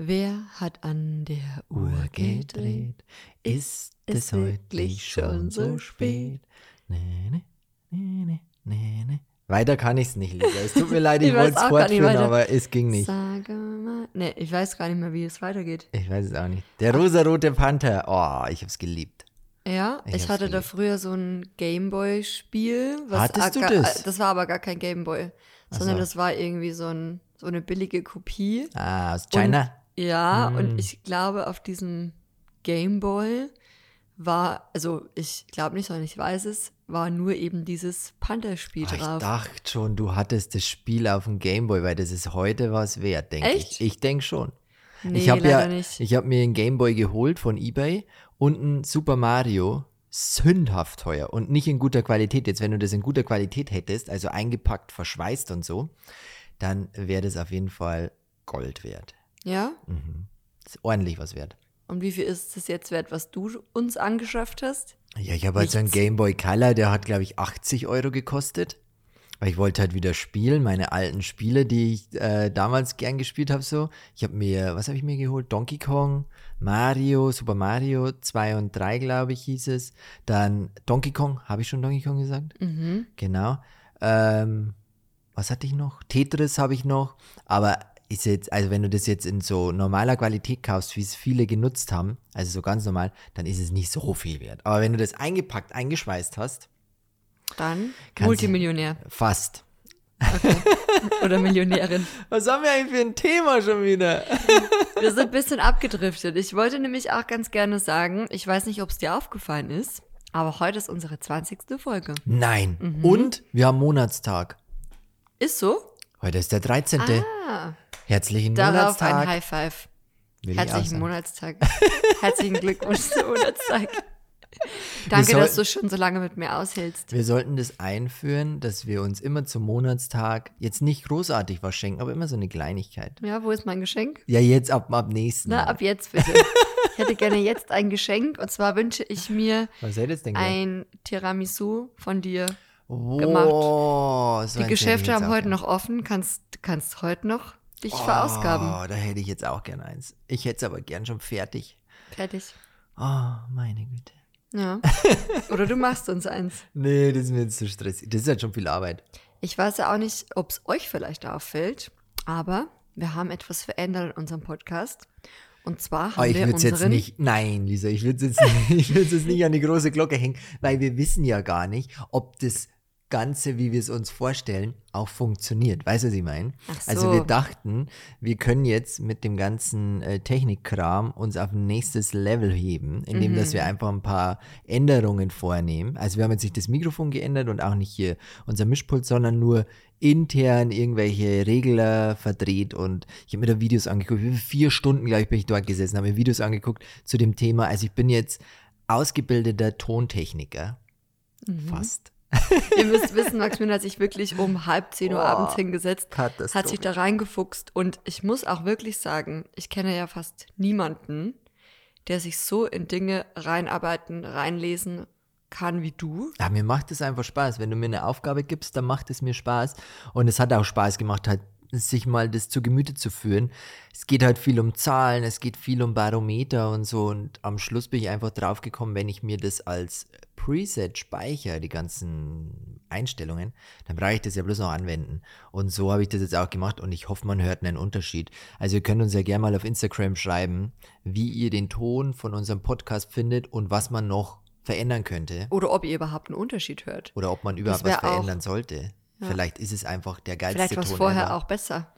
Wer hat an der Uhr gedreht? Ist es wirklich schon so spät? Nee, nee, nee, nee, nee. Weiter kann ich es nicht, Lisa. Es tut mir leid, ich, Ich wollte es fortführen, aber es ging nicht. Sage mal. Nee, ich weiß gar nicht mehr, wie es weitergeht. Ich weiß es auch nicht. Der rosarote Panther. Oh, ich hab's geliebt. Ja, Ich ich, hatte da geliebt. früher so ein Gameboy-Spiel. was Hattest du gar- das? Das war aber gar kein Gameboy, sondern so. das war irgendwie so, ein, so eine billige Kopie. Ah, aus China. Ja, Mm. und ich glaube, auf diesem Gameboy war, also ich glaube nicht, sondern ich weiß es, war nur eben dieses Panther-Spiel Ah, ich drauf. dachte schon, du hattest das Spiel auf dem Gameboy, weil das ist heute was wert, denke ich. Ich denke schon. nee, ich habe ja, nicht. ich habe mir einen Gameboy geholt von eBay und ein Super Mario sündhaft teuer und nicht in guter Qualität. Jetzt, wenn du das in guter Qualität hättest, also eingepackt, verschweißt und so, dann wäre das auf jeden Fall Gold wert. Ja? Das ist ordentlich was wert. Und wie viel ist es jetzt wert, was du uns angeschafft hast? Ja, ich habe halt so einen. Game Boy Color, der hat, glaube ich, 80 Euro gekostet. Weil ich wollte halt wieder spielen, meine alten Spiele, die ich äh, damals gern gespielt habe, so. Ich habe mir, was habe ich mir geholt? Donkey Kong, Mario, Super Mario 2 und 3, glaube ich, hieß es. Dann Donkey Kong, habe ich schon Donkey Kong gesagt? Mhm. Genau. Ähm, was hatte ich noch? Tetris habe ich noch. Aber ist jetzt, also wenn du das jetzt in so normaler Qualität kaufst, wie es viele genutzt haben, also so ganz normal, dann ist es nicht so viel wert. Aber wenn du das eingepackt, eingeschweißt hast, Dann Multimillionär fast. oder Millionärin. Was haben wir eigentlich für ein Thema schon wieder? Wir sind ein bisschen abgedriftet. Ich wollte nämlich auch ganz gerne sagen, ich weiß nicht, ob es dir aufgefallen ist, aber heute ist unsere 20. Folge. Nein. Und wir haben Monatstag. Ist so? Heute ist der 13. Ah, Herzlichen darauf ein Monatstag. High Five. will Herzlichen. Monatstag. Herzlichen Glückwunsch zum Monatstag. Danke, soll- dass du schon so lange mit mir aushältst. Wir sollten das einführen, dass wir uns immer zum Monatstag jetzt nicht großartig was schenken, aber immer so eine Kleinigkeit. Ja, wo ist mein Geschenk? Ja, jetzt ab, ab nächsten. Na, Mal. ab jetzt bitte. Ich hätte gerne jetzt ein Geschenk und zwar wünsche ich mir ein Tiramisu von dir. Wow, so Die Geschäfte haben heute noch offen. Kannst, kannst heute noch dich verausgaben. Oh, da hätte ich jetzt auch gern eins. Ich hätte es aber gern schon fertig. Fertig. Oh, meine Güte. Ja. Oder du machst uns eins. Nee, das ist mir jetzt zu stressig. Das ist halt schon viel Arbeit. Ich weiß ja auch nicht, ob es euch vielleicht auffällt, aber wir haben etwas verändert in unserem Podcast. Und zwar haben Aber Ah, ich wir würde es jetzt unseren. nicht, nein, Lisa, ich würde es jetzt, ich würd's jetzt nicht an die große Glocke hängen, weil wir wissen ja gar nicht, ob das Ganze, wie wir es uns vorstellen, auch funktioniert. Weißt du, was ich meine? Ach Also so. wir dachten, wir können jetzt mit dem ganzen äh, Technikkram uns auf ein nächstes Level heben, indem dass Mhm. wir einfach ein paar Änderungen vornehmen. Also wir haben jetzt nicht das Mikrofon geändert und auch nicht hier unser Mischpult, sondern nur intern irgendwelche Regler verdreht und ich habe mir da Videos angeguckt. Vier Stunden, glaube ich, bin ich dort gesessen, habe mir Videos angeguckt zu dem Thema. Also ich bin jetzt ausgebildeter Tontechniker. Mhm. Fast. Ihr müsst wissen, Maximilian hat sich wirklich um halb zehn Uhr Boah, abends hingesetzt, hat sich da reingefuchst und ich muss auch wirklich sagen, ich kenne ja fast niemanden, der sich so in Dinge reinarbeiten, reinlesen kann wie du. Ja, mir macht es einfach Spaß. Wenn du mir eine Aufgabe gibst, dann macht es mir Spaß. Und es hat auch Spaß gemacht, halt sich mal das zu Gemüte zu führen. Es geht halt viel um Zahlen, es geht viel um Barometer und so. Und am Schluss bin ich einfach draufgekommen, wenn ich mir das als Preset speichere, die ganzen Einstellungen, dann brauche ich das ja bloß noch anwenden. Und so habe ich das jetzt auch gemacht und ich hoffe, man hört einen Unterschied. Also ihr könnt uns ja gerne mal auf Instagram schreiben, wie ihr den Ton von unserem Podcast findet und was man noch verändern könnte. Oder ob ihr überhaupt einen Unterschied hört. Oder ob man überhaupt was verändern sollte. Vielleicht ist es einfach der geilste Vielleicht war es vorher ever. auch besser.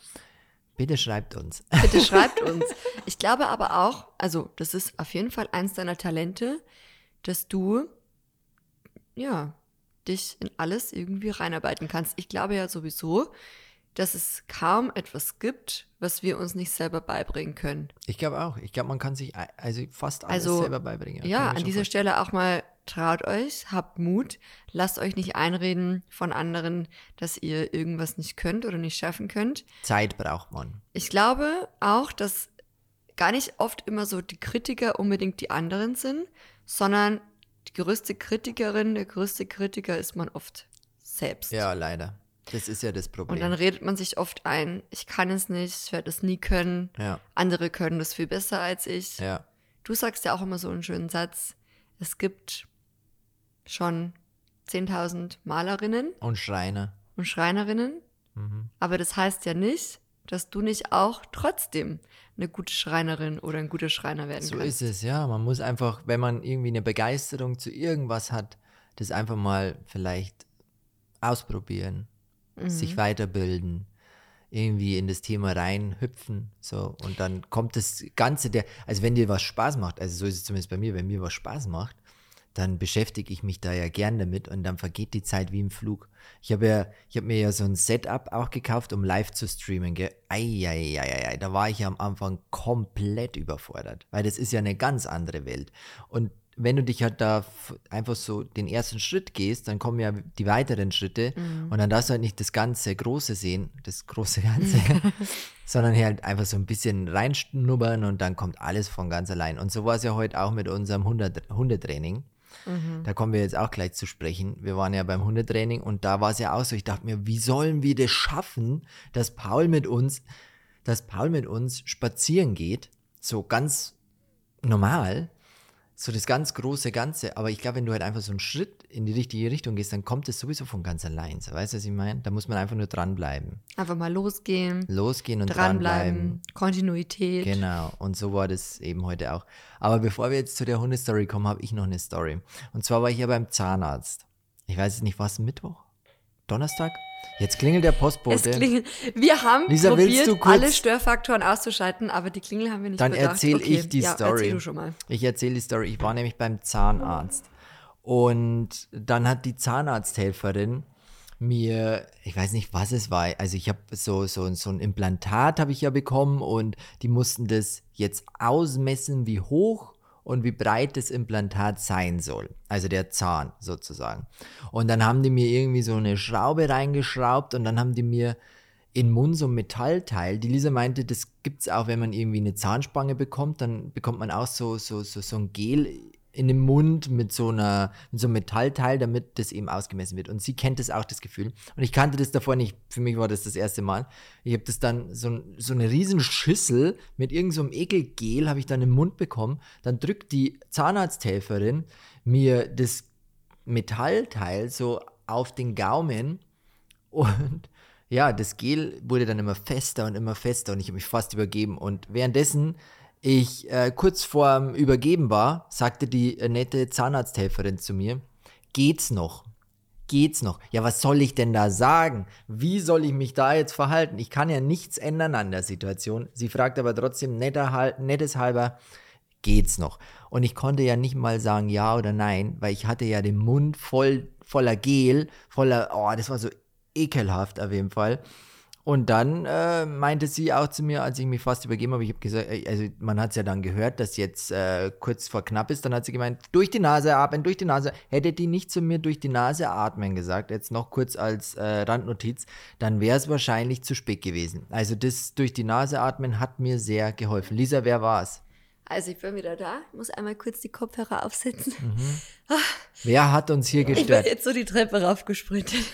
Bitte schreibt uns. Bitte schreibt uns. Ich glaube aber auch, also das ist auf jeden Fall eins deiner Talente, dass du, ja, dich in alles irgendwie reinarbeiten kannst. Ich glaube ja sowieso, dass es kaum etwas gibt, was wir uns nicht selber beibringen können. Ich glaube auch. Ich glaube, man kann sich also fast alles Also, selber beibringen. Ja, an dieser. Stelle auch mal traut euch, habt Mut, lasst euch nicht einreden von anderen, dass ihr irgendwas nicht könnt oder nicht schaffen könnt. Zeit braucht man. Ich glaube auch, dass gar nicht oft immer so die Kritiker unbedingt die anderen sind, sondern die größte Kritikerin, der größte Kritiker ist man oft selbst. Ja, leider. Das ist ja das Problem. Und dann redet man sich oft ein, ich kann es nicht, ich werde es nie können. ja, Andere können das viel besser als ich. ja. Du sagst ja auch immer so einen schönen Satz. Es gibt schon 10.000 Malerinnen Und Schreiner. und Schreinerinnen. Mhm. Aber das heißt ja nicht, dass du nicht auch trotzdem eine gute Schreinerin oder ein guter Schreiner werden So kannst. ist es, ja. Man muss einfach, wenn man irgendwie eine Begeisterung zu irgendwas hat, das einfach mal vielleicht ausprobieren, Mhm. sich weiterbilden, irgendwie in das Thema reinhüpfen, so. Und dann kommt das Ganze der, also wenn dir was Spaß macht, also so ist es zumindest bei mir, wenn mir was Spaß macht, dann beschäftige ich mich da ja gern damit und dann vergeht die Zeit wie im Flug. Ich habe ja, ich habe mir ja so ein Setup auch gekauft, um live zu streamen? Eieieiei, da war ich ja am Anfang komplett überfordert, weil das ist ja eine ganz andere Welt. Und wenn du dich halt da einfach so den ersten Schritt gehst, dann kommen ja die weiteren Schritte und dann darfst du halt nicht das ganze Große sehen, das große Ganze, sondern halt einfach so ein bisschen reinschnuppern und dann kommt alles von ganz allein. Und so war es ja heute auch mit unserem Hunde Hundetraining. Da kommen wir jetzt auch gleich zu sprechen. Wir waren ja beim Hundetraining und da war es ja auch so. Ich dachte mir, wie sollen wir das schaffen, dass Paul mit uns, dass Paul mit uns spazieren geht, so ganz normal, so das ganz große Ganze. Aber ich glaube, wenn du halt einfach so einen Schritt in die richtige Richtung gehst, dann kommt es sowieso von ganz allein. So, weißt du, was ich meine? Da muss man einfach nur dranbleiben. Einfach mal losgehen, Losgehen und dranbleiben. dranbleiben, Kontinuität. Genau, und so war das eben heute auch. Aber bevor wir jetzt zu der Hundestory kommen, habe ich noch eine Story. Und zwar war ich ja beim Zahnarzt. Ich weiß jetzt nicht, was Mittwoch? Donnerstag? Jetzt klingelt der Postbote. klingelt. Wir haben Lisa, probiert, alle Störfaktoren auszuschalten, aber die Klingel haben wir nicht Dann bedacht. erzähl okay. ich die ja, Story. Erzähl du schon mal. Ich erzähle die Story. Ich war nämlich beim Zahnarzt. Und dann hat die Zahnarzthelferin mir, ich weiß nicht, was es war. Also ich habe so, so, so ein Implantat habe ich ja bekommen und die mussten das jetzt ausmessen, wie hoch und wie breit das Implantat sein soll. Also der Zahn sozusagen. Und dann haben die mir irgendwie so eine Schraube reingeschraubt und dann haben die mir in den Mund so ein Metallteil. Die Lisa meinte, das gibt es auch, wenn man irgendwie eine Zahnspange bekommt, dann bekommt man auch so, so, so, so ein Gel in den Mund mit so, einer, mit so einem Metallteil, damit das eben ausgemessen wird. Und sie kennt das auch, das Gefühl. Und ich kannte das davor nicht. Für mich war das das erste Mal. Ich habe das dann, so, so eine riesen Schüssel mit irgendeinem so Ekelgel habe ich dann im Mund bekommen. Dann drückt die Zahnarzthelferin mir das Metallteil so auf den Gaumen und ja, das Gel wurde dann immer fester und immer fester und ich habe mich fast übergeben. Und währenddessen ich äh, kurz vorm Übergeben war, sagte die äh, nette Zahnarzthelferin zu mir, geht's noch? Geht's noch? Ja, was soll ich denn da sagen? Wie soll ich mich da jetzt verhalten? Ich kann ja nichts ändern an der Situation. Sie fragt aber trotzdem netter, nettes halber, geht's noch? Und ich konnte ja nicht mal sagen ja oder nein, weil ich hatte ja den Mund voll voller Gel, voller, oh, das war so ekelhaft auf jeden Fall. Und dann äh, meinte sie auch zu mir, als ich mich fast übergeben habe, ich habe gesagt, äh, also man hat es ja dann gehört, dass jetzt äh, kurz vor knapp ist, dann hat sie gemeint, durch die Nase atmen, durch die Nase. Hätte die nicht zu mir durch die Nase atmen gesagt, jetzt noch kurz als äh, Randnotiz, dann wäre es wahrscheinlich zu spät gewesen. Also das durch die Nase atmen hat mir sehr geholfen. Lisa, wer war's? Also ich bin wieder da. Ich muss einmal kurz die Kopfhörer aufsetzen. Wer hat uns hier Ich bin gestört? jetzt so die Treppe raufgesprintet.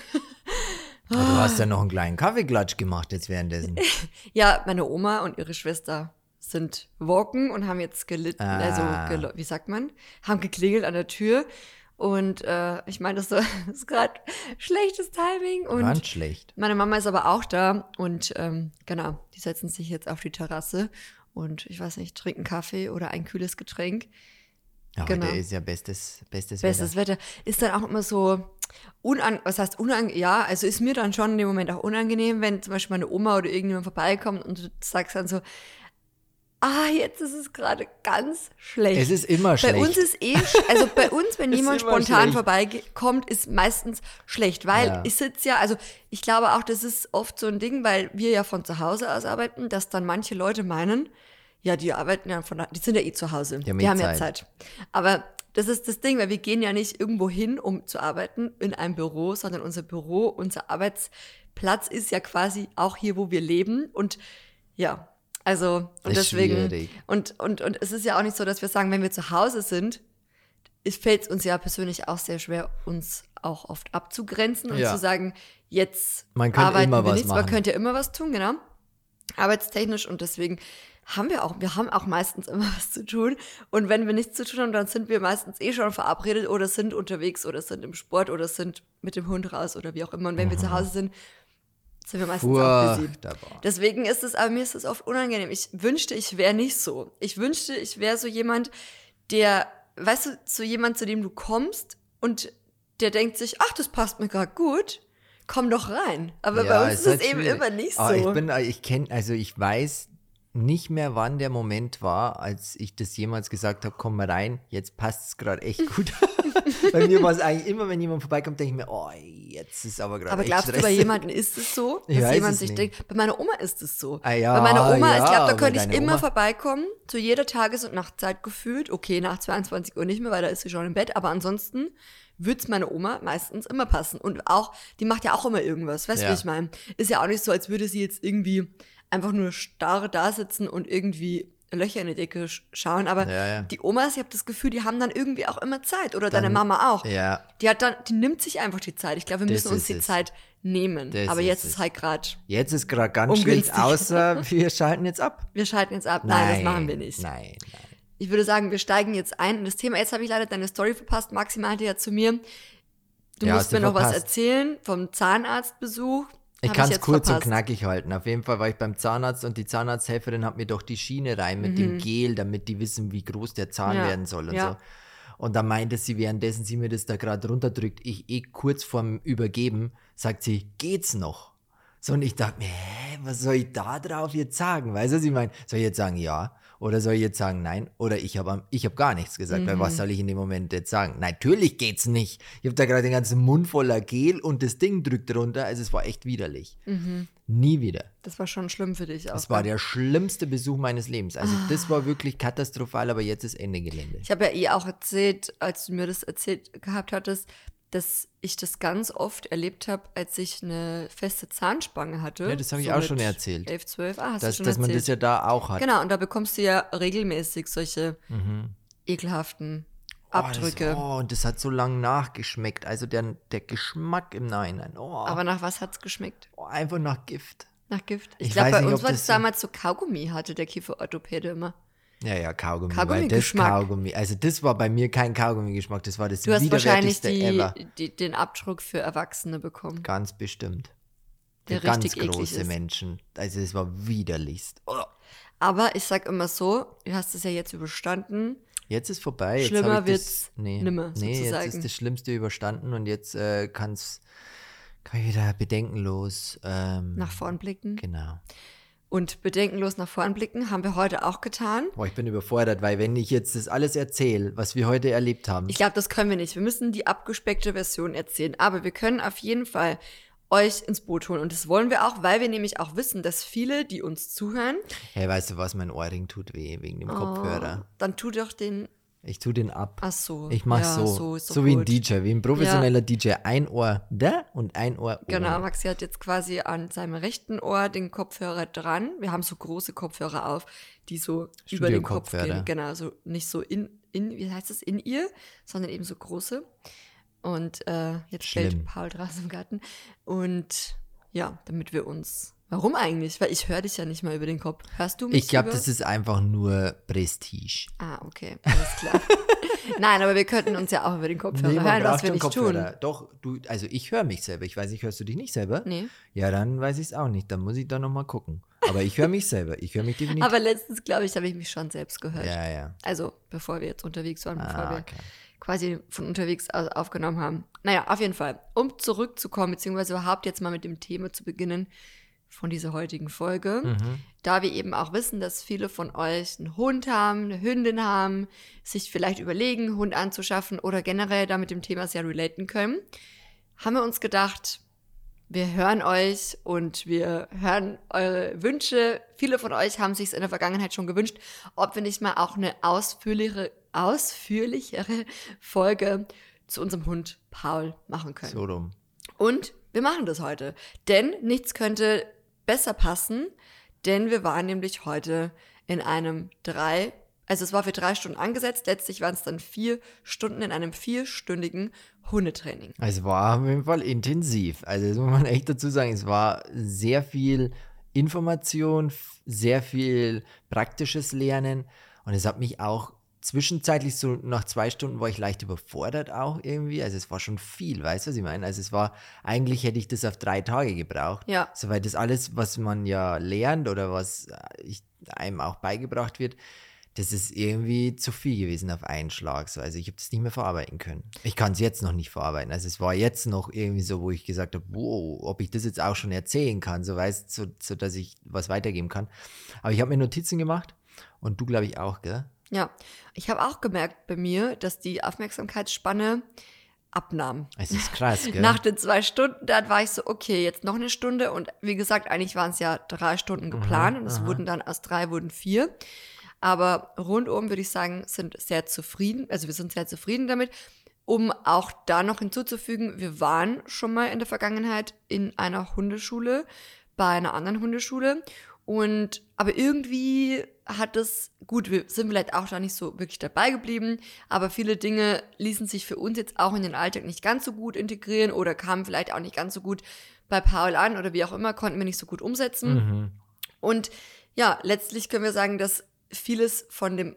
Ah, Du hast ja noch einen kleinen Kaffeeklatsch gemacht jetzt währenddessen. Ja, meine Oma und ihre Schwester sind walken und haben jetzt gelitten, Ah. also gelo- wie sagt man, haben geklingelt an der Tür und äh, ich meine, das, ist gerade schlechtes Timing und Ganz schlecht. meine Mama ist aber auch da und ähm, genau, die setzen sich jetzt auf die Terrasse und ich weiß nicht, trinken Kaffee oder ein kühles Getränk. Ja, Genau. Heute ist ja bestes, bestes, Bestes Wetter. Wetter. Ist dann auch immer so unan was heißt unangenehm? Ja, also ist mir dann schon in dem Moment auch unangenehm, wenn zum Beispiel meine Oma oder irgendjemand vorbeikommt und du sagst dann so, ah, jetzt ist es gerade ganz schlecht. Es ist immer bei schlecht. uns ist eh, also bei uns, wenn jemand spontan schlecht. vorbeikommt, ist meistens schlecht, weil Ja. ich sitze ja, also ich glaube auch, das ist oft so ein Ding, weil wir ja von zu Hause aus arbeiten, dass dann manche Leute meinen, ja, die arbeiten ja von, die sind ja eh zu Hause, Die haben die eh haben ja Zeit. Zeit. Aber das ist das Ding, weil wir gehen ja nicht irgendwo hin, um zu arbeiten in einem Büro, sondern unser Büro, unser Arbeitsplatz ist ja quasi auch hier, wo wir leben und ja, also und deswegen schwierig. und und und es ist ja auch nicht so, dass wir sagen, wenn wir zu Hause sind, es fällt uns ja persönlich auch sehr schwer, uns auch oft abzugrenzen und Ja. zu sagen, jetzt Man arbeiten immer wir was nichts, man machen. könnte ja immer was tun, genau. Arbeitstechnisch und deswegen haben wir auch, wir haben auch meistens immer was zu tun. Und wenn wir nichts zu tun haben, dann sind wir meistens eh schon verabredet oder sind unterwegs oder sind im Sport oder sind mit dem Hund raus oder wie auch immer. Und wenn wir zu Hause sind, sind wir meistens auch busy. Deswegen ist es, aber mir ist es oft unangenehm. Ich wünschte, ich wäre nicht so. Ich wünschte, ich wäre so jemand, der, weißt du, so jemand, zu dem du kommst und der denkt sich, ach, das passt mir gerade gut, komm doch rein. Aber Ja, bei uns ist es halt eben immer nicht so. Aber ich bin, ich kenne, also ich weiß nicht mehr, wann der Moment war, als ich das jemals gesagt habe, komm mal rein, jetzt passt es gerade echt gut. bei mir war es eigentlich immer, wenn jemand vorbeikommt, denke ich mir, oh, jetzt ist aber gerade aber glaubst du, bei jemandem ist es so, Ich dass weiß jemand sich nicht. denkt, bei meiner Oma ist es so. Ah, ja, bei meiner Oma, ich ja, glaube, da könnte ich immer Oma- vorbeikommen, zu jeder Tages- und Nachtzeit gefühlt. Okay, nach 22 Uhr nicht mehr, weil da ist sie schon im Bett, aber ansonsten würde es meine Oma meistens immer passen. Und auch, die macht ja auch immer irgendwas, weißt du, Ja. wie ich meine? Ist ja auch nicht so, als würde sie jetzt irgendwie einfach nur starr da sitzen und irgendwie Löcher in die Decke sch- schauen, aber Ja, ja. die Omas, ich habe das Gefühl, die haben dann irgendwie auch immer Zeit oder deine Dann- Mama auch. Ja, Die hat dann, die nimmt sich einfach die Zeit. Ich glaube, wir Das müssen uns die es. Zeit nehmen. Das Aber ist jetzt es. ist halt gerade, jetzt ist gerade ganz schlecht, außer wir schalten jetzt ab. wir schalten jetzt ab. Nein, das machen wir nicht. Nein, nein. Ich würde sagen, wir steigen jetzt ein in das Thema. Jetzt habe ich leider deine Story verpasst. Maxi meinte ja zu mir, du musst mir noch was verpasst. erzählen vom Zahnarztbesuch. Ich kann es kurz verpasst. und knackig halten. Auf jeden Fall war ich beim Zahnarzt und die Zahnarzthelferin hat mir doch die Schiene rein mit dem Gel, damit die wissen, wie groß der Zahn Mhm. Ja, werden soll und ja. so. Und dann meinte sie, währenddessen sie mir das da gerade runterdrückt, ich eh kurz vorm Übergeben, sagt sie, geht's noch? So, und ich dachte mir, hä, was soll ich da drauf jetzt sagen? Weißt du, was ich meine? Soll ich jetzt sagen ja? Oder soll ich jetzt sagen nein? Oder ich habe ich hab gar nichts gesagt, weil Mhm. was soll ich in dem Moment jetzt sagen? Natürlich geht's nicht. Ich habe da gerade den ganzen Mund voller Gel und das Ding drückt runter. Also es war echt widerlich. Nie wieder. Das war schon schlimm für dich auch. Das war gell? der schlimmste Besuch meines Lebens. Also das war wirklich katastrophal, aber jetzt ist Ende Gelände. Ich habe ja eh auch erzählt, als du mir das erzählt gehabt hattest, dass ich das ganz oft erlebt habe, als ich eine feste Zahnspange hatte. Ja, das habe ich so auch schon erzählt. 11, 12. Ah, hast Dass, du schon dass man erzählt. das ja da auch hat. Genau, und da bekommst du ja regelmäßig solche Mhm. ekelhaften Oh, Abdrücke. Das, oh, und das hat so lang nachgeschmeckt. Also der, der Geschmack im Nachhinein. Oh, Aber nach was hat's geschmeckt? oh, einfach nach Gift. Nach Gift? Ich, Ich glaube, bei nicht, uns war das es damals so Kaugummi, hatte der Kieferorthopäde immer. Ja, ja, Kaugummi. Kaugummi weil das. Kaugummi. Also das war bei mir kein Kaugummi-Geschmack. Das war das Du hast wahrscheinlich die, ever. die, den Abdruck für Erwachsene bekommen. Ganz bestimmt. Der Für ganz richtig eklig große ist. Menschen. Also es war widerlichst. Oh. Aber ich sag immer so, du hast es ja jetzt überstanden. Jetzt ist vorbei. Jetzt Schlimmer wird's das, nee, nimmer, Nee, jetzt sozusagen. ist das Schlimmste überstanden und jetzt äh, kann's, kann ich wieder bedenkenlos ähm, Nach vorn blicken. Genau. Und bedenkenlos nach vorn blicken haben wir heute auch getan. Boah, ich bin überfordert, weil wenn ich jetzt das alles erzähle, was wir heute erlebt haben, Ich glaube, das können wir nicht. Wir müssen die abgespeckte Version erzählen. Aber wir können auf jeden Fall euch ins Boot holen. Und das wollen wir auch, weil wir nämlich auch wissen, dass viele, die uns zuhören, hey, weißt du was, mein Ohrring tut weh wegen dem Kopfhörer. oh, dann tut doch den. Ich tu den ab. Ach so. Ich mach ja, so, so, so, doch wie ein. DJ, wie ein professioneller DJ. Ein Ohr da und ein Ohr oben. Genau, Maxi hat jetzt quasi an seinem rechten Ohr den Kopfhörer dran. Wir haben so große Kopfhörer auf, die so über den Kopf gehen. Genau, so nicht so in, in, wie heißt das, in ihr, sondern eben so große. Und äh, jetzt Schlimm. stellt Paul draußen im Garten. Und ja, damit wir uns. Warum eigentlich? Weil ich höre dich ja nicht mal über den Kopf. Hörst du mich? Ich glaube, das ist einfach nur Prestige. Ah, okay, alles klar. Nein, aber wir könnten uns ja auch über den Kopfhörer Nee, hören, was wir nicht Kopfhörer. tun. Doch, du, also ich höre mich selber. Ich weiß nicht, hörst du dich nicht selber? Nee. Ja, dann weiß ich es auch nicht. Dann muss ich da nochmal gucken. Aber ich höre mich selber. Ich höre mich definitiv. Aber letztens, glaube ich, habe ich mich schon selbst gehört. ja, ja. Also, bevor wir jetzt unterwegs waren, bevor Ah, wir okay. quasi von unterwegs aufgenommen haben. Naja, auf jeden Fall. Um zurückzukommen, beziehungsweise überhaupt jetzt mal mit dem Thema zu beginnen von dieser heutigen Folge, Mhm. da wir eben auch wissen, dass viele von euch einen Hund haben, eine Hündin haben, sich vielleicht überlegen, einen Hund anzuschaffen oder generell da mit dem Thema sehr relaten können, haben wir uns gedacht, wir hören euch und wir hören eure Wünsche. Viele von euch haben sich in der Vergangenheit schon gewünscht, ob wir nicht mal auch eine ausführlichere, ausführlichere Folge zu unserem Hund Paul machen können. So rum. Und wir machen das heute. Denn nichts könnte besser passen, denn wir waren nämlich heute in einem drei, Also es war für drei Stunden angesetzt, letztlich waren es dann vier Stunden in einem vierstündigen Hundetraining. Es war auf jeden Fall intensiv. Also das muss man echt dazu sagen, es war sehr viel Information, sehr viel praktisches Lernen und es hat mich auch zwischenzeitlich so nach zwei Stunden war ich leicht überfordert auch irgendwie. Also es war schon viel, weißt du, was ich meine? Also es war, eigentlich hätte ich das auf drei Tage gebraucht. Ja. Soweit das alles, was man ja lernt oder was äh, ich, einem auch beigebracht wird, das ist irgendwie zu viel gewesen auf einen Schlag. So. Also ich habe das nicht mehr verarbeiten können. Ich kann es jetzt noch nicht verarbeiten. Also es war jetzt noch irgendwie so, wo ich gesagt habe, wow, ob ich das jetzt auch schon erzählen kann, so weißt so, so dass ich was weitergeben kann. Aber ich habe mir Notizen gemacht und du glaube ich auch, gell? Ja, ich habe auch gemerkt bei mir, dass die Aufmerksamkeitsspanne abnahm. Es ist krass, gell? Nach den zwei Stunden, dann war ich so, okay, jetzt noch eine Stunde. Und wie gesagt, eigentlich waren es ja drei Stunden geplant und es wurden dann aus drei wurden vier. Aber rundum würde ich sagen, sind sehr zufrieden, also wir sind sehr zufrieden damit. Um auch da noch hinzuzufügen, wir waren schon mal in der Vergangenheit in einer Hundeschule, bei einer anderen Hundeschule. Und aber irgendwie hat es, gut, wir sind vielleicht auch da nicht so wirklich dabei geblieben, aber viele Dinge ließen sich für uns jetzt auch in den Alltag nicht ganz so gut integrieren oder kamen vielleicht auch nicht ganz so gut bei Paul an oder wie auch immer, konnten wir nicht so gut umsetzen. Mhm. Und ja, letztlich können wir sagen, dass vieles von dem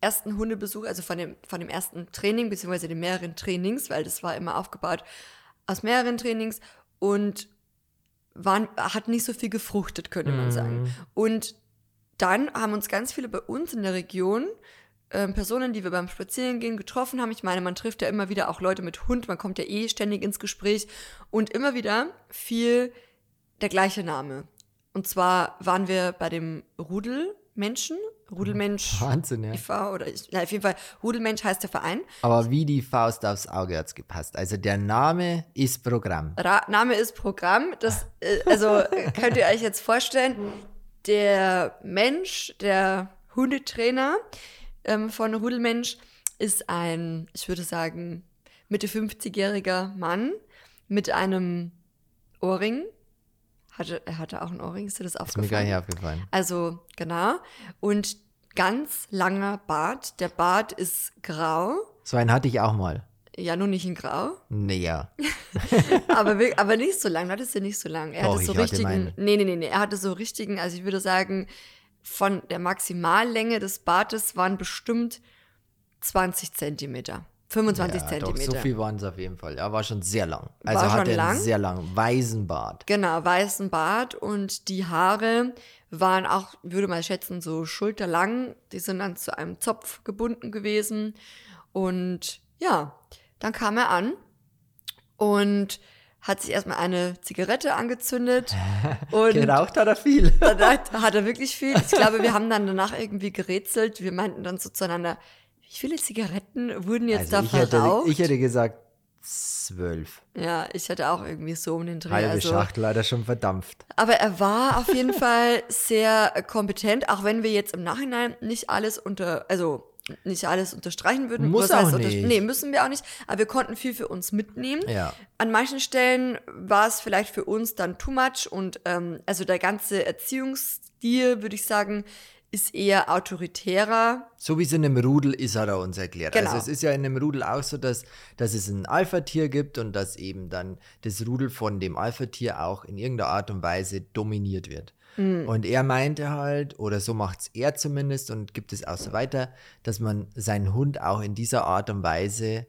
ersten Hundebesuch, also von dem, von dem ersten Training, beziehungsweise den mehreren Trainings, weil das war immer aufgebaut aus mehreren Trainings und waren, hat nicht so viel gefruchtet, könnte man sagen. Und dann haben uns ganz viele bei uns in der Region ähm, Personen, die wir beim Spazierengehen getroffen haben. Ich meine, man trifft ja immer wieder auch Leute mit Hund, man kommt ja eh ständig ins Gespräch und immer wieder fiel der gleiche Name. Und zwar waren wir bei dem Rudelmenschen, Rudelmensch Wahnsinn, ja. e.V. oder ich, na, auf jeden Fall Rudelmensch heißt der Verein. Aber wie die Faust aufs Auge hat es gepasst. Also der Name ist Programm. Ra Name ist Programm. Das, äh, also äh, könnt ihr euch jetzt vorstellen, der Mensch, der Hundetrainer ähm, von Rudelmensch ist ein, ich würde sagen, Mitte 50-jähriger Mann mit einem Ohrring. Hatte, er hatte auch ein Ohrring, ist dir das Ist mir gar nicht aufgefallen? aufgefallen. Also, genau. Und ganz langer Bart. Der Bart ist grau. So einen hatte ich auch mal. Ja, nur nicht in grau. Naja. aber, aber nicht so lang, du hattest ja nicht so lang. Er Doch, hatte so ich hatte richtigen, meine. nee, nee, nee, nee, er hatte so richtigen, also ich würde sagen, von der Maximallänge des Bartes waren bestimmt 20 Zentimeter, 25 ja, Zentimeter. Doch, so viel waren es auf jeden Fall. Er war schon sehr lang. War Also schon hatte lang? einen sehr langen weißen Bart. Genau, weißen Bart und die Haare waren auch, würde mal schätzen, so schulterlang. Die sind dann zu einem Zopf gebunden gewesen. Und ja, dann kam er an und hat sich erstmal eine Zigarette angezündet. und Geraucht hat er viel. hat, hat er wirklich viel. Ich glaube, wir haben dann danach irgendwie gerätselt. Wir meinten dann so zueinander, wie viele Zigaretten wurden jetzt Also ich da hätte, verraucht? ich hätte gesagt zwölf. ja, ich hatte auch irgendwie so um den Dreh. Halbe also, Schachtel hat er schon verdampft. Aber er war auf jeden Fall sehr kompetent, auch wenn wir jetzt im Nachhinein nicht alles unter, also nicht alles unterstreichen würden. Muss heißt auch unter- nicht. Nee, müssen wir auch nicht. Aber wir konnten viel für uns mitnehmen. Ja. An manchen Stellen war es vielleicht für uns dann too much und ähm, also der ganze Erziehungsstil, würde ich sagen, ist eher autoritärer. So wie es in einem Rudel ist, hat er uns erklärt. Genau. Also es ist ja in einem Rudel auch so, dass, dass es ein Alpha-Tier gibt und dass eben dann das Rudel von dem Alpha-Tier auch in irgendeiner Art und Weise dominiert wird. Und er meinte halt, oder so macht es er zumindest und gibt es auch so weiter, dass man seinen Hund auch in dieser Art und Weise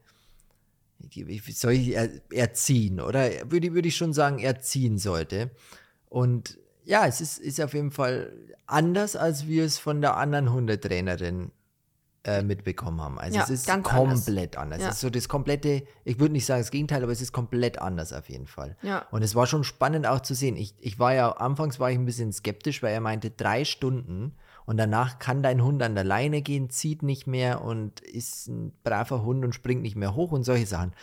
wie soll ich er, erziehen, oder? Würde, würde ich schon sagen, erziehen sollte. Und ja, es ist, ist auf jeden Fall anders, als wir es von der anderen Hundetrainerin äh, mitbekommen haben. Also Ja, es ist ganz anders. komplett anders. Ja. Es ist so das komplette, ich würde nicht sagen das Gegenteil, aber es ist komplett anders auf jeden Fall. Ja. Und es war schon spannend auch zu sehen. Ich, ich war ja, anfangs war ich ein bisschen skeptisch, weil er meinte, drei Stunden und danach kann dein Hund an der Leine gehen, zieht nicht mehr und ist ein braver Hund und springt nicht mehr hoch und solche Sachen.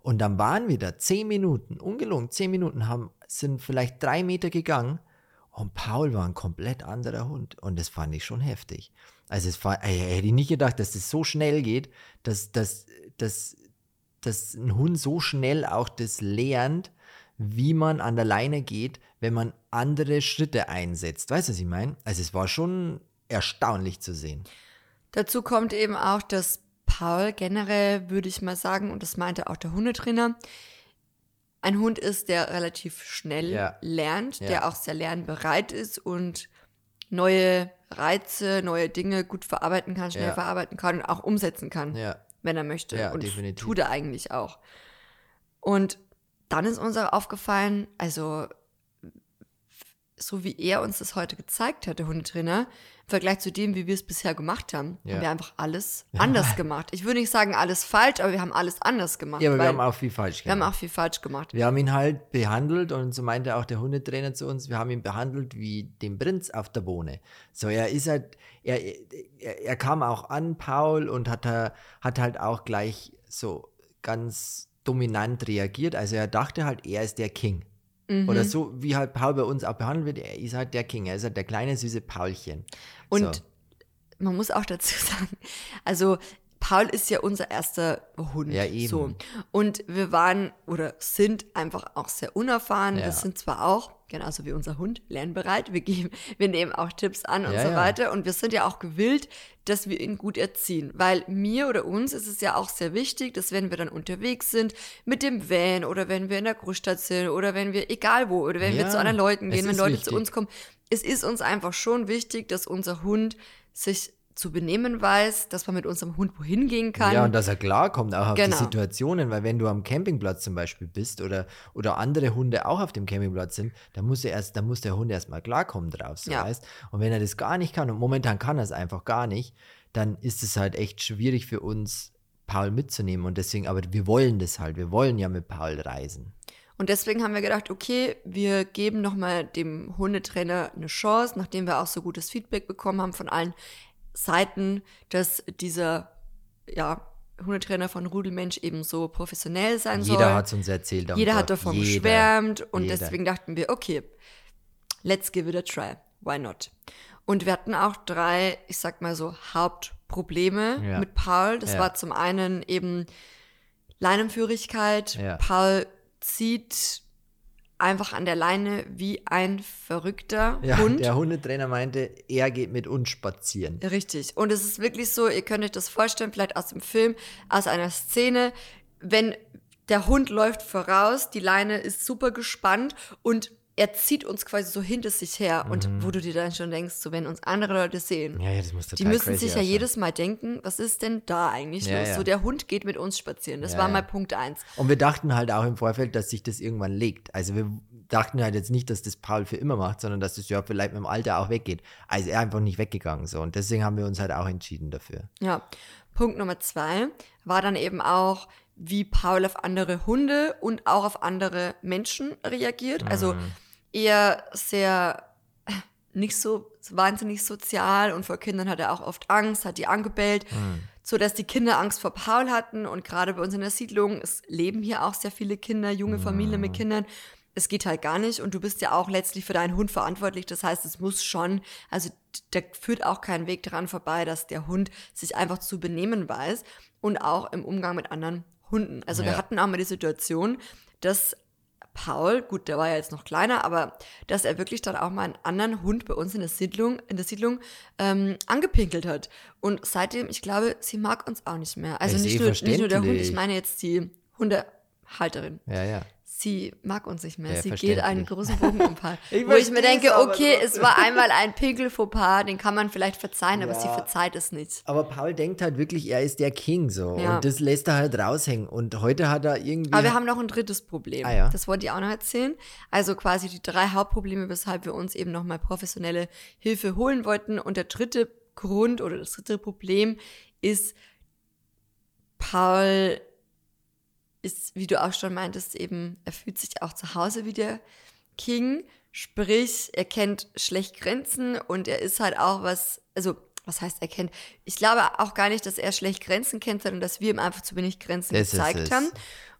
Und dann waren wir da zehn Minuten, ungelungen, zehn Minuten, haben, sind vielleicht drei Meter gegangen und Paul war ein komplett anderer Hund. Und das fand ich schon heftig. Also es war, ey, hätte ich nicht gedacht, dass das so schnell geht, dass, dass, dass, dass ein Hund so schnell auch das lernt, wie man an der Leine geht, wenn man andere Schritte einsetzt. Weißt du, was ich meine? Also es war schon erstaunlich zu sehen. Dazu kommt eben auch, dass Paul generell, würde ich mal sagen, und das meinte auch der Hundetrainer, ein Hund ist, der relativ schnell Ja. lernt, Ja. der auch sehr lernbereit ist und neue Reize, neue Dinge gut verarbeiten kann, schnell Ja. verarbeiten kann und auch umsetzen kann, wenn er möchte. Und definitiv. tut er eigentlich auch. Und dann ist uns auch aufgefallen, also so wie er uns das heute gezeigt hat, der Hundetrainer, im Vergleich zu dem, wie wir es bisher gemacht haben, Ja. haben wir einfach alles anders gemacht. Ich würde nicht sagen alles falsch, aber wir haben alles anders gemacht. Ja, aber wir haben auch viel falsch wir haben gemacht. auch viel falsch gemacht. Wir haben ihn halt behandelt und so meinte auch der Hundetrainer zu uns, wir haben ihn behandelt wie den Prinz auf der Bohne. So, er ist halt, er, er, er kam auch an, Paul, und hat, er- hat halt auch gleich so ganz dominant reagiert. Also er dachte halt, er ist der King. Mhm. Oder so, wie halt Paul bei uns auch behandelt wird, er ist halt der King, er ist halt der kleine süße Paulchen. Und so. man muss auch dazu sagen, also Paul ist ja unser erster Hund. Ja, eben. So. Und wir waren oder sind einfach auch sehr unerfahren. Ja. Wir sind zwar auch, genauso wie unser Hund, lernbereit. Wir geben, wir nehmen auch Tipps an und Ja, so ja. weiter. Und wir sind ja auch gewillt, dass wir ihn gut erziehen. Weil mir oder uns ist es ja auch sehr wichtig, dass wenn wir dann unterwegs sind mit dem Van oder wenn wir in der Großstadt sind oder wenn wir, egal wo, oder wenn wir zu anderen Leuten gehen, wenn Leute zu wichtig. uns kommen, es ist uns einfach schon wichtig, dass unser Hund sich zu benehmen weiß, dass man mit unserem Hund wohin gehen kann. Ja, und dass er klarkommt auch auf Genau. die Situationen, weil wenn du am Campingplatz zum Beispiel bist oder, oder andere Hunde auch auf dem Campingplatz sind, dann muss, er erst, dann muss der Hund erstmal klarkommen drauf, so Ja. weißt. Und wenn er das gar nicht kann, und momentan kann er es einfach gar nicht, dann ist es halt echt schwierig für uns, Paul mitzunehmen. Und deswegen, aber wir wollen das halt, wir wollen ja mit Paul reisen. Und deswegen haben wir gedacht, okay, wir geben nochmal dem Hundetrainer eine Chance, nachdem wir auch so gutes Feedback bekommen haben von allen Seiten, dass dieser ja, Hundetrainer von Rudelmensch eben so professionell sein soll. Jeder hat es uns erzählt. Jeder hat davon Jeder. geschwärmt und Jeder. deswegen dachten wir, okay, let's give it a try. Why not? Und wir hatten auch drei, ich sag mal so, Hauptprobleme Ja. mit Paul. Das Ja. war zum einen eben Leinenführigkeit. Ja. Paul zieht einfach an der Leine wie ein verrückter Ja, Hund. der Hundetrainer meinte, er geht mit uns spazieren. Richtig. Und es ist wirklich so, ihr könnt euch das vorstellen, vielleicht aus dem Film, aus einer Szene, wenn der Hund läuft voraus, die Leine ist super gespannt und er zieht uns quasi so hinter sich her. Und wo du dir dann schon denkst, so wenn uns andere Leute sehen, Mhm. Ja, ja, die müssen sich ja aussehen. jedes Mal denken, was ist denn da eigentlich Ja, los? So der Hund geht mit uns spazieren. Das war mal Punkt eins. Und wir dachten halt auch im Vorfeld, dass sich das irgendwann legt. Also wir dachten halt jetzt nicht, dass das Paul für immer macht, sondern dass das ja vielleicht mit dem Alter auch weggeht. Also er einfach nicht weggegangen so. Und deswegen haben wir uns halt auch entschieden dafür. Ja. Punkt Nummer zwei war dann eben auch, wie Paul auf andere Hunde und auch auf andere Menschen reagiert. Also eher sehr nicht so wahnsinnig sozial und vor Kindern hat er auch oft Angst, hat die angebellt, so dass die Kinder Angst vor Paul hatten und gerade bei uns in der Siedlung, es leben hier auch sehr viele Kinder, junge Familien mit Kindern. Es geht halt gar nicht und du bist ja auch letztlich für deinen Hund verantwortlich. Das heißt, es muss schon, also da führt auch kein Weg daran vorbei, dass der Hund sich einfach zu benehmen weiß und auch im Umgang mit anderen Hunden. Also wir Ja. hatten auch mal die Situation, dass Paul, gut, der war ja jetzt noch kleiner, aber dass er wirklich dann auch mal einen anderen Hund bei uns in der Siedlung, in der Siedlung ähm, angepinkelt hat. Und seitdem, ich glaube, sie mag uns auch nicht mehr. Also nicht nur, nicht nur der Hund, ich meine jetzt die Hundehalterin. Ja, ja. Sie mag uns nicht mehr. Ja, sie geht einen großen Bogen um Paul. Ich Wo ich mir denke, okay, es war einmal ein Pinkel-Fauxpas, den kann man vielleicht verzeihen, aber sie Ja. verzeiht es nicht. Aber Paul denkt halt wirklich, er ist der King so. Ja. Und das lässt er halt raushängen. Und heute hat er irgendwie. Aber wir haben noch ein drittes Problem. Ah, ja. Das wollte ich auch noch erzählen. Also quasi die drei Hauptprobleme, weshalb wir uns eben nochmal professionelle Hilfe holen wollten. Und der dritte Grund oder das dritte Problem ist, Paul ist, wie du auch schon meintest, eben, er fühlt sich auch zu Hause wie der King. Sprich, er kennt schlecht Grenzen und er ist halt auch was, also was heißt er kennt? Ich glaube auch gar nicht, dass er schlecht Grenzen kennt, sondern dass wir ihm einfach zu wenig Grenzen Das gezeigt haben.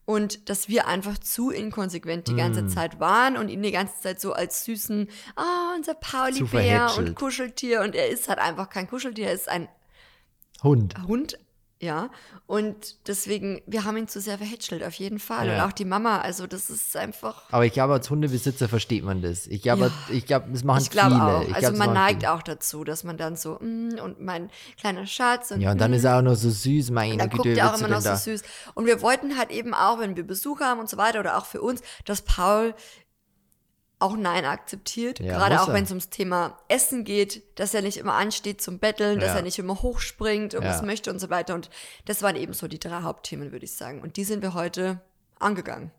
Und dass wir einfach zu inkonsequent die Mm. ganze Zeit waren und ihn die ganze Zeit so als süßen, ah, unser Zu Pauli-Bär und. Kuscheltier. Und er ist halt einfach kein Kuscheltier, er ist ein Hund. Hund Ja, und deswegen, wir haben ihn zu sehr verhätschelt, auf jeden Fall. Ja. Und auch die Mama, also das ist einfach. Aber ich glaube, als Hundebesitzer versteht man das. Ich glaube, Ja. ich glaube, das machen Ich glaube viele. auch. Ich Also glaub, man neigt viele. auch dazu, dass man dann so, mm, und mein kleiner Schatz und Ja, und dann mm, ist er auch noch so süß, meine dann guckt Güte, er auch immer noch so süß. Und wir wollten halt eben auch, wenn wir Besuch haben und so weiter oder auch für uns, dass Paul auch Nein akzeptiert. Ja, Gerade auch wenn es ums Thema Essen geht, dass er nicht immer ansteht zum Betteln, dass Ja. er nicht immer hochspringt und Ja. was möchte und so weiter. Und das waren eben so die drei Hauptthemen, würde ich sagen. Und die sind wir heute angegangen.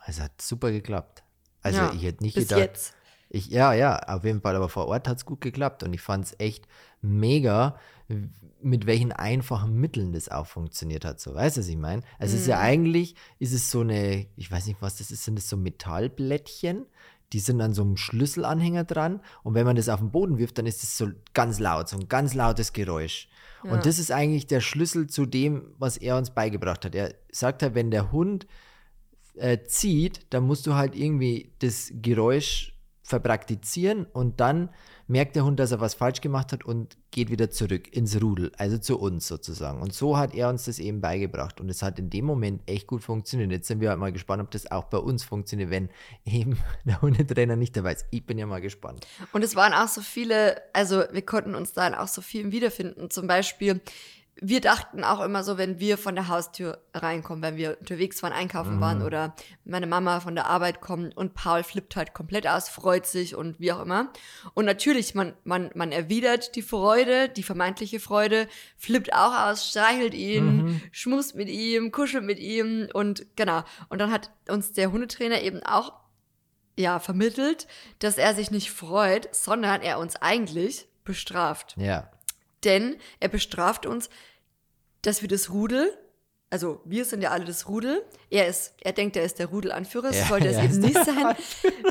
Also hat super geklappt. Also Ja, ich hätte nicht bis gedacht. jetzt. Ich, ja, ja, auf jeden Fall, aber vor Ort hat es gut geklappt und ich fand es echt mega, mit welchen einfachen Mitteln das auch funktioniert hat. So, weißt du, was ich meine? Also es ist ja Mhm. eigentlich, ist es so eine, ich weiß nicht, was das ist, sind das so Metallblättchen, die sind an so einem Schlüsselanhänger dran und wenn man das auf den Boden wirft, dann ist es so ganz laut, so ein ganz lautes Geräusch. Ja. Und das ist eigentlich der Schlüssel zu dem, was er uns beigebracht hat. Er sagt halt, wenn der Hund äh, zieht, dann musst du halt irgendwie das Geräusch verpraktizieren und dann merkt der Hund, dass er was falsch gemacht hat und geht wieder zurück ins Rudel, also zu uns sozusagen. Und so hat er uns das eben beigebracht und es hat in dem Moment echt gut funktioniert. Jetzt sind wir halt mal gespannt, ob das auch bei uns funktioniert, wenn eben der Hundetrainer nicht dabei ist. Ich bin ja mal gespannt. Und es waren auch so viele, also wir konnten uns dann auch so viel wiederfinden. Zum Beispiel, wir dachten auch immer so, wenn wir von der Haustür reinkommen, wenn wir unterwegs waren, einkaufen waren oder meine Mama von der Arbeit kommt und Paul flippt halt komplett aus, freut sich und wie auch immer. Und natürlich, man, man, man erwidert die Freude, die vermeintliche Freude, flippt auch aus, streichelt ihn, schmust mit ihm, kuschelt mit ihm und genau. Und dann hat uns der Hundetrainer eben auch ja, vermittelt, dass er sich nicht freut, sondern er uns eigentlich bestraft. Ja. Denn er bestraft uns, dass wir das Rudel, also wir sind ja alle das Rudel, er ist, er denkt, er ist der Rudelanführer, das Ja, sollte es er eben nicht sein.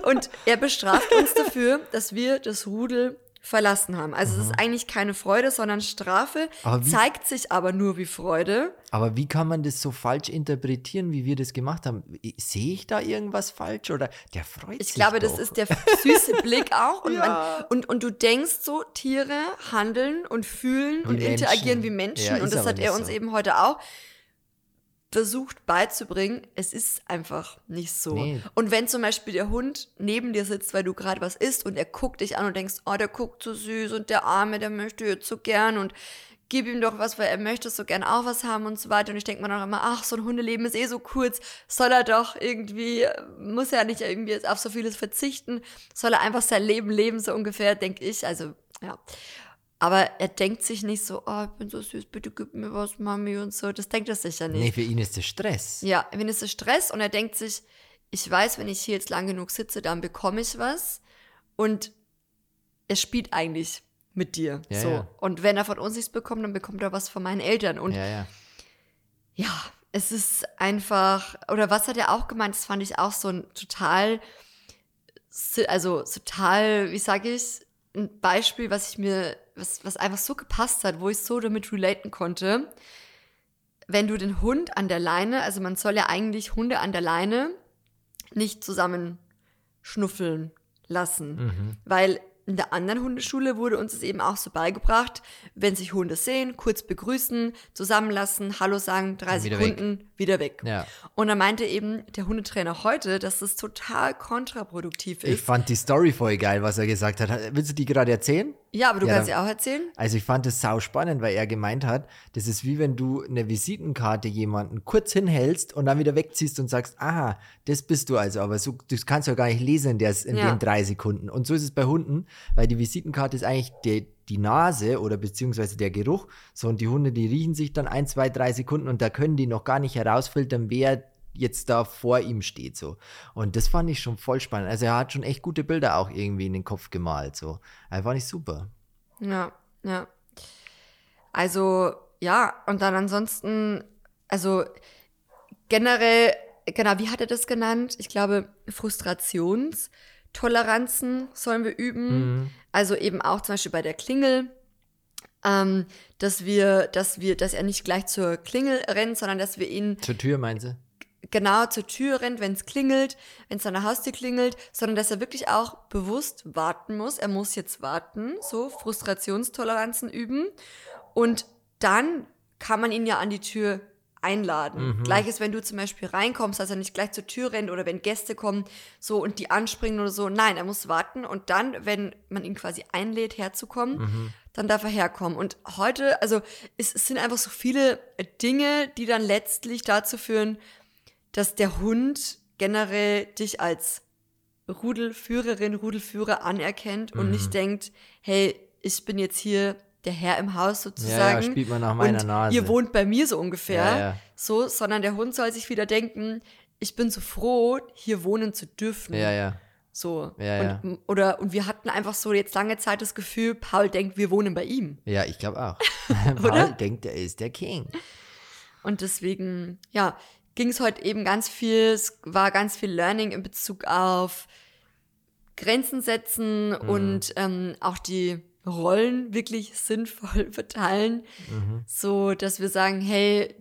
Und er bestraft uns dafür, dass wir das Rudel verlassen haben. Also es ist eigentlich keine Freude, sondern Strafe, wie- zeigt sich aber nur wie Freude. Aber wie kann man das so falsch interpretieren, wie wir das gemacht haben? Sehe ich da irgendwas falsch oder der freut sich Ich glaube, doch. das ist der süße Blick auch. Und, Ja. man, und, und du denkst so, Tiere handeln und fühlen Wie und interagieren wie Menschen. Ja, und das hat er uns so. eben heute auch versucht beizubringen. Es ist einfach nicht so. Nee. Und wenn zum Beispiel der Hund neben dir sitzt, weil du gerade was isst und er guckt dich an und denkst, oh, der guckt so süß und der Arme, der möchte jetzt so gern und gib ihm doch was, weil er möchte so gern auch was haben und so weiter. Und ich denke mir dann immer, ach, so ein Hundeleben ist eh so kurz, soll er doch irgendwie, muss er nicht irgendwie jetzt auf so vieles verzichten, soll er einfach sein Leben leben, so ungefähr, denke ich. Also, ja. Aber er denkt sich nicht so, oh, ich bin so süß, bitte gib mir was, Mami und so. Das denkt er sicher nicht. Nee, für ihn ist das Stress. Ja, wenn es ist Stress und er denkt sich, ich weiß, wenn ich hier jetzt lang genug sitze, dann bekomme ich was. Und er spielt eigentlich mit dir. Ja, so. ja. Und wenn er von uns nichts bekommt, dann bekommt er was von meinen Eltern. Und Ja, ja. ja, es ist einfach, oder was hat er auch gemeint, das fand ich auch so ein total, also total, wie sage ich, ein Beispiel, was ich mir, was, was einfach so gepasst hat, wo ich so damit relaten konnte. Wenn du den Hund an der Leine, also man soll ja eigentlich Hunde an der Leine nicht zusammen schnuffeln lassen, Mhm. weil in der anderen Hundeschule wurde uns es eben auch so beigebracht, wenn sich Hunde sehen, kurz begrüßen, zusammenlassen, Hallo sagen, drei Wieder weg. Sekunden, wieder weg. Ja. Und da meinte eben der Hundetrainer heute, dass das total kontraproduktiv Ich ist. fand die Story voll geil, was er gesagt hat. Willst du die gerade erzählen? Ja, aber du Ja, kannst ja auch erzählen. Also ich fand es sau spannend, weil er gemeint hat, das ist wie wenn du eine Visitenkarte jemanden kurz hinhältst und dann wieder wegziehst und sagst, aha, das bist du also, aber so, das kannst du ja gar nicht lesen in, der, in Ja. den drei Sekunden. Und so ist es bei Hunden, weil die Visitenkarte ist eigentlich die, die Nase oder beziehungsweise der Geruch. So, und die Hunde, die riechen sich dann ein, zwei, drei Sekunden und da können die noch gar nicht herausfiltern, wer jetzt da vor ihm steht so. Und das fand ich schon voll spannend. Also er hat schon echt gute Bilder auch irgendwie in den Kopf gemalt so. Also fand ich super. Ja, ja. Also, ja, und dann ansonsten, also generell, genau, wie hat er das genannt? Ich glaube, Frustrationstoleranzen sollen wir üben. Mhm. Also eben auch zum Beispiel bei der Klingel, ähm, dass wir, dass wir, dass er nicht gleich zur Klingel rennt, sondern dass wir ihn Zur Tür, meinst du? Genau zur Tür rennt, wenn es klingelt, wenn es an der Haustür klingelt, sondern dass er wirklich auch bewusst warten muss. Er muss jetzt warten, so Frustrationstoleranzen üben und dann kann man ihn ja an die Tür einladen. Mhm. Gleiches, wenn du zum Beispiel reinkommst, dass er nicht gleich zur Tür rennt oder wenn Gäste kommen, so und die anspringen oder so. Nein, er muss warten und dann, wenn man ihn quasi einlädt, herzukommen, Mhm. dann darf er herkommen. Und heute, also es, es sind einfach so viele Dinge, die dann letztlich dazu führen, dass der Hund generell dich als Rudelführerin, Rudelführer anerkennt und Mhm. nicht denkt, hey, ich bin jetzt hier der Herr im Haus Ja, sozusagen. ja, spielt man nach meiner und Nase. Ihr wohnt bei mir so ungefähr. Ja, ja. So, sondern der Hund soll sich wieder denken, ich bin so froh, hier wohnen zu dürfen. Ja, ja. So. Ja, und, Oder, und wir hatten einfach so jetzt lange Zeit das Gefühl, Paul denkt, wir wohnen bei ihm. Ja, ich glaube auch. Paul denkt, er ist der King. Und deswegen, ja, ging es heute eben ganz viel, es war ganz viel Learning in Bezug auf Grenzen setzen Mhm. und ähm, auch die Rollen wirklich sinnvoll verteilen, Mhm. so dass wir sagen, hey,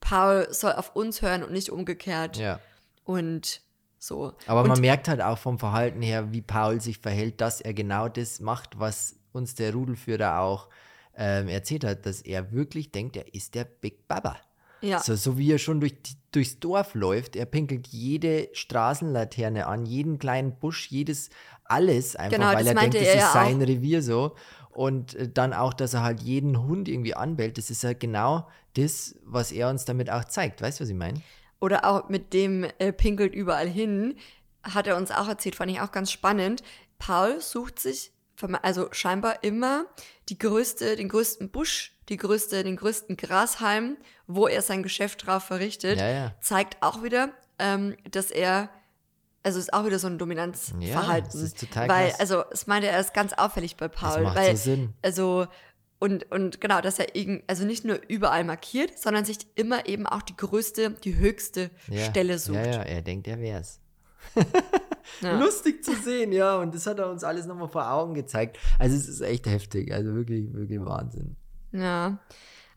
Paul soll auf uns hören und nicht umgekehrt. Ja. Und so. Aber und, man merkt halt auch vom Verhalten her, wie Paul sich verhält, dass er genau das macht, was uns der Rudelführer auch ähm, erzählt hat, dass er wirklich denkt, er ist der Big Baba. Ja, So, so wie er schon durch, durchs Dorf läuft, er pinkelt jede Straßenlaterne an, jeden kleinen Busch, jedes, alles einfach, Genau, weil er denkt, das er ist ja sein Revier so. Und äh, dann auch, dass er halt jeden Hund irgendwie anbellt, das ist ja genau das, was er uns damit auch zeigt. Weißt du, was ich meine? oder auch mit dem äh, pinkelt überall hin, hat er uns auch erzählt, fand ich auch ganz spannend. Paul sucht sich, also scheinbar immer die größte, den größten Busch, die größte, den größten Grashalm, wo er sein Geschäft drauf verrichtet. Ja, ja. Zeigt auch wieder, ähm, dass er, also ist auch wieder so ein Ja, Dominanzverhalten. das ist total weil, krass. also, es meinte er ist ganz auffällig bei Paul, macht weil, so Sinn. also, und, und genau, dass er irgend, also nicht nur überall markiert, sondern sich immer eben auch die größte, die höchste Ja. Stelle sucht. Ja, ja, er denkt, er wär's. Ja. Lustig zu sehen, ja, und das hat er uns alles nochmal vor Augen gezeigt. Also es ist echt heftig, also wirklich, wirklich Wahnsinn. Ja.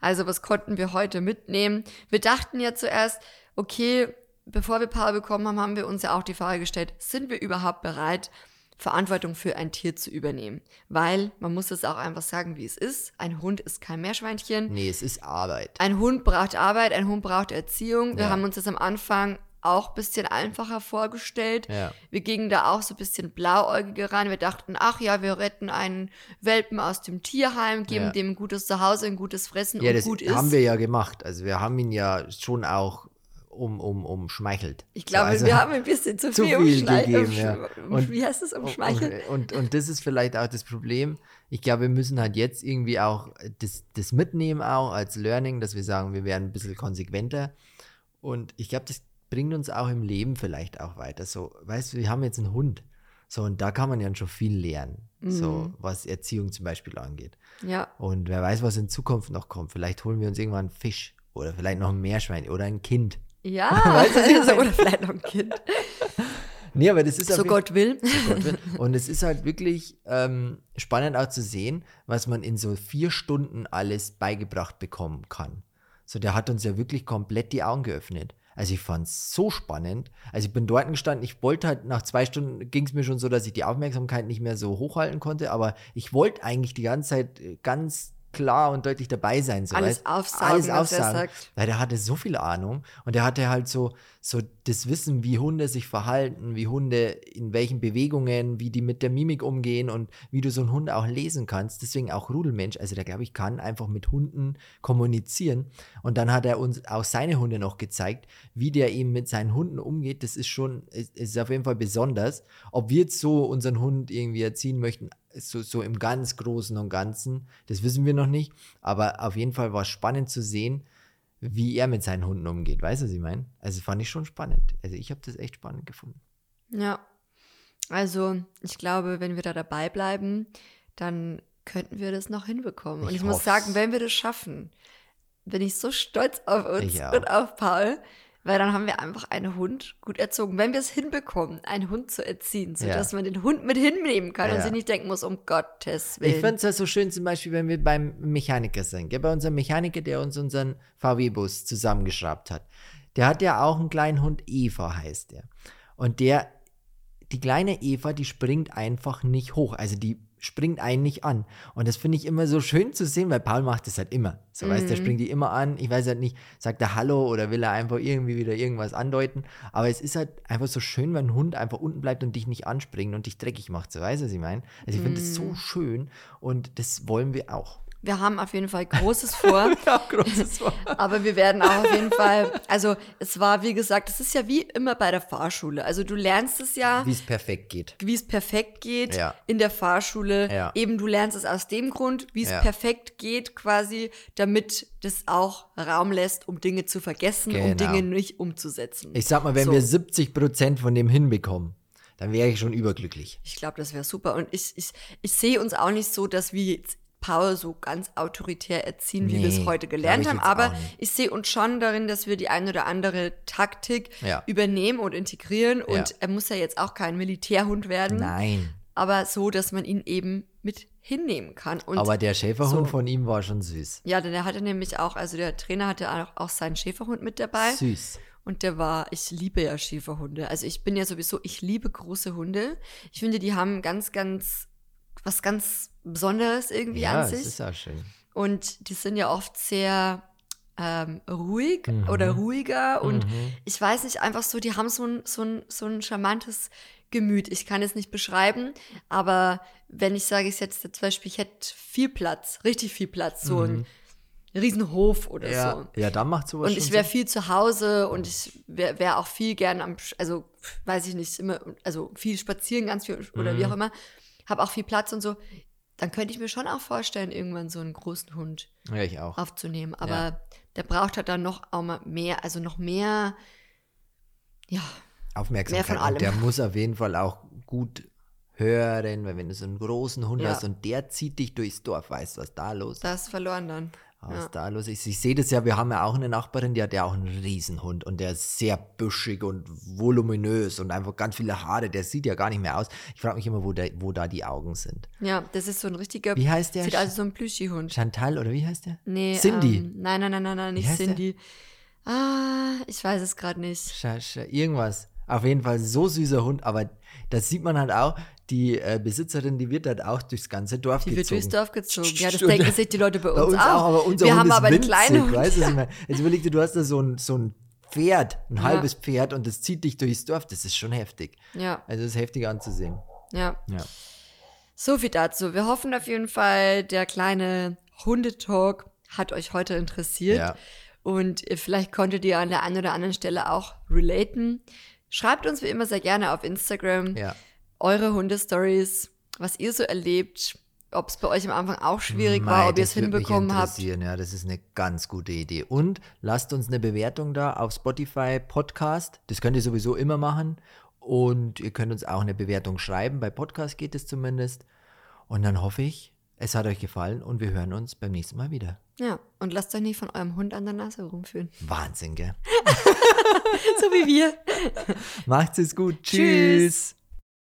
Also, was konnten wir heute mitnehmen? Wir dachten ja zuerst, okay, bevor wir Paul bekommen haben, haben wir uns ja auch die Frage gestellt, sind wir überhaupt bereit, Verantwortung für ein Tier zu übernehmen? Weil, man muss es auch einfach sagen, wie es ist. Ein Hund ist kein Meerschweinchen. Nee, es ist Arbeit. Ein Hund braucht Arbeit, ein Hund braucht Erziehung. Wir Ja. haben uns das am Anfang auch ein bisschen einfacher vorgestellt. Ja. Wir gingen da auch so ein bisschen blauäugiger rein. Wir dachten, ach ja, wir retten einen Welpen aus dem Tierheim, geben Ja. dem ein gutes Zuhause, ein gutes Fressen Ja, und das gut ist. haben wir ja gemacht. Also wir haben ihn ja schon auch um, um, umschmeichelt. ich glaube, so, also, wir haben ein bisschen zu zu viel, viel gegeben, ja. Und- Wie heißt es? Umschmeicheln? Und, und, und das ist vielleicht auch das Problem. Ich glaube, wir müssen halt jetzt irgendwie auch das, das mitnehmen, auch als Learning, dass wir sagen, wir werden ein bisschen konsequenter. Und ich glaube, das bringt uns auch im Leben vielleicht auch weiter. So, weißt du, wir haben jetzt einen Hund. So, und da kann man ja schon viel lernen. So, Mhm. was Erziehung zum Beispiel angeht. Ja, Und wer weiß, was in Zukunft noch kommt. Vielleicht holen wir uns irgendwann einen Fisch oder vielleicht noch ein Meerschwein oder ein Kind. ja. Weißt du, meine? oder vielleicht noch ein Kind. Nee, aber das ist So Gott will. Gott will. Und es ist halt wirklich ähm, spannend auch zu sehen, was man in so vier Stunden alles beigebracht bekommen kann. So, der hat uns ja wirklich komplett die Augen geöffnet. Also ich fand es so spannend. Also ich bin dort gestanden, ich wollte halt, nach zwei Stunden ging es mir schon so, dass ich die Aufmerksamkeit nicht mehr so hochhalten konnte, aber ich wollte eigentlich die ganze Zeit äh, ganz klar und deutlich dabei sein. So, Alles weißt? aufsaugen, Alles er aufsaugen. sagt. Weil der hatte so viel Ahnung und der hatte halt so, so das Wissen, wie Hunde sich verhalten, wie Hunde in welchen Bewegungen, wie die mit der Mimik umgehen und wie du so einen Hund auch lesen kannst. Deswegen auch Rudelmensch. Also der, glaube ich, kann einfach mit Hunden kommunizieren. Und dann hat er uns auch seine Hunde noch gezeigt, wie der eben mit seinen Hunden umgeht. Das ist schon, ist, ist auf jeden Fall besonders. Ob wir jetzt so unseren Hund irgendwie erziehen möchten, so, so im ganz Großen und Ganzen, das wissen wir noch nicht. Aber auf jeden Fall war es spannend zu sehen, wie er mit seinen Hunden umgeht. Weißt du, was ich meine? Also fand ich schon spannend. Also ich habe das echt spannend gefunden. Ja. Also, ich glaube, wenn wir da dabei bleiben, dann könnten wir das noch hinbekommen. Und Ich ich muss hoff's. sagen, wenn wir das schaffen, bin ich so stolz auf uns Ich und auf Paul, weil dann haben wir einfach einen Hund gut erzogen. Wenn wir es hinbekommen, einen Hund zu erziehen, sodass Ja. man den Hund mit hinnehmen kann und Ja. sich nicht denken muss, um Gottes Ich Willen. finde es ja so schön, zum Beispiel, wenn wir beim Mechaniker sind. Gell? Bei unserem Mechaniker, der uns unseren VW-Bus zusammengeschraubt hat. Der hat ja auch einen kleinen Hund, Eva heißt der. Und der, die kleine Eva, die springt einfach nicht hoch. Also die springt einen nicht an. Und das finde ich immer so schön zu sehen, weil Paul macht das halt immer. So, weißt der Mhm. springt die immer an. Ich weiß halt nicht, sagt er Hallo oder will er einfach irgendwie wieder irgendwas andeuten. Aber es ist halt einfach so schön, wenn ein Hund einfach unten bleibt und dich nicht anspringt und dich dreckig macht. So, weißt du, was ich meine? Also ich finde das Mhm. so schön und das wollen wir auch. Wir haben auf jeden Fall Großes vor. Ja, großes Wort. Aber wir werden auch auf jeden Fall, also es war, wie gesagt, es ist ja wie immer bei der Fahrschule. Also du lernst es ja, Wie es perfekt geht. wie es perfekt geht Ja. in der Fahrschule. Ja. Eben du lernst es aus dem Grund, wie es Ja. perfekt geht, quasi, damit das auch Raum lässt, um Dinge zu vergessen, um Genau. Dinge nicht umzusetzen. Ich sag mal, wenn So. wir 70 Prozent von dem hinbekommen, dann wäre ich schon überglücklich. Ich glaube, das wäre super. Und ich, ich, ich sehe uns auch nicht so, dass wir jetzt Paul so ganz autoritär erziehen, wie wir es Nee, heute gelernt haben. Aber ich sehe uns schon darin, dass wir die ein oder andere Taktik Ja. übernehmen und integrieren. Und Ja. er muss ja jetzt auch kein Militärhund werden, Nein. aber so, dass man ihn eben mit hinnehmen kann. Und Aber der Schäferhund so. von ihm war schon süß. ja, denn er hatte nämlich auch, also der Trainer hatte auch, auch seinen Schäferhund mit dabei. Süß. Und der war, ich liebe ja Schäferhunde. Also ich bin ja sowieso, ich liebe große Hunde. Ich finde, die haben ganz, ganz, was ganz Besonderes irgendwie Ja, an sich. ist auch schön. Und die sind ja oft sehr ähm, ruhig Mhm. oder ruhiger. Und Mhm. ich weiß nicht, einfach so, die haben so ein, so ein, so ein charmantes Gemüt. Ich kann es nicht beschreiben, aber wenn ich sage, ich jetzt zum Beispiel, ich hätte viel Platz, richtig viel Platz, so ein Riesenhof oder Mhm. Ja, so. ja, dann macht sowas Und ich wäre viel zu Hause und ich wäre wär auch viel gern am, also weiß ich nicht, immer, also viel spazieren, ganz viel oder Mhm. wie auch immer, habe auch viel Platz und so. Dann könnte ich mir schon auch vorstellen, irgendwann so einen großen Hund Ja, ich auch. aufzunehmen. Aber Ja. der braucht halt dann noch auch mal mehr, also noch mehr, ja, Aufmerksamkeit. Mehr von allem. Und der muss auf jeden Fall auch gut hören, weil wenn du so einen großen Hund Ja. hast und der zieht dich durchs Dorf, weißt du, was da los ist? das ist verloren dann. Was Ja. da los ist. Ich sehe das ja, wir haben ja auch eine Nachbarin, die hat ja auch einen Riesenhund und der ist sehr büschig und voluminös und einfach ganz viele Haare. Der sieht ja gar nicht mehr aus. Ich frage mich immer, wo, der, wo da die Augen sind. ja, das ist so ein richtiger, Wie heißt der? sieht also so ein Plüschi-Hund. Chantal oder wie heißt der? Nee, Cindy. Ähm, nein, nein, nein, nein, nein, nicht heißt der? Cindy. Ah, ich weiß es gerade nicht. Scha, irgendwas. Auf jeden Fall so süßer Hund, aber das sieht man halt auch, die äh, Besitzerin, die wird halt auch durchs ganze Dorf Die wird gezogen. durchs Dorf gezogen. Ja, das denken sich die Leute bei uns, Bei uns auch, aber unser Wir Hund haben ist aber winzig, kleinen Hund. weißt du, was ich meine? Jetzt überleg dir, du hast da so ein, so ein Pferd, ein Ja. halbes Pferd und das zieht dich durchs Dorf. Das ist schon heftig. Ja, Also das ist heftig anzusehen. ja. Ja. So viel dazu. Wir hoffen auf jeden Fall, der kleine Hundetalk hat euch heute interessiert. Ja. Und vielleicht konntet ihr an der einen oder anderen Stelle auch relaten. Schreibt uns wie immer sehr gerne auf Instagram Ja. Eure Hundestories, was ihr so erlebt, ob es bei euch am Anfang auch schwierig Mei, war, ob ihr es hinbekommen habt. Ja, das ist eine ganz gute Idee. Und lasst uns eine Bewertung da auf Spotify Podcast. Das könnt ihr sowieso immer machen. Und ihr könnt uns auch eine Bewertung schreiben. Bei Podcast geht es zumindest. Und dann hoffe ich, es hat euch gefallen und wir hören uns beim nächsten Mal wieder. Ja, und lasst euch nicht von eurem Hund an der Nase rumführen. Wahnsinn, gell? so wie wir. Macht's es gut. Tschüss. Tschüss.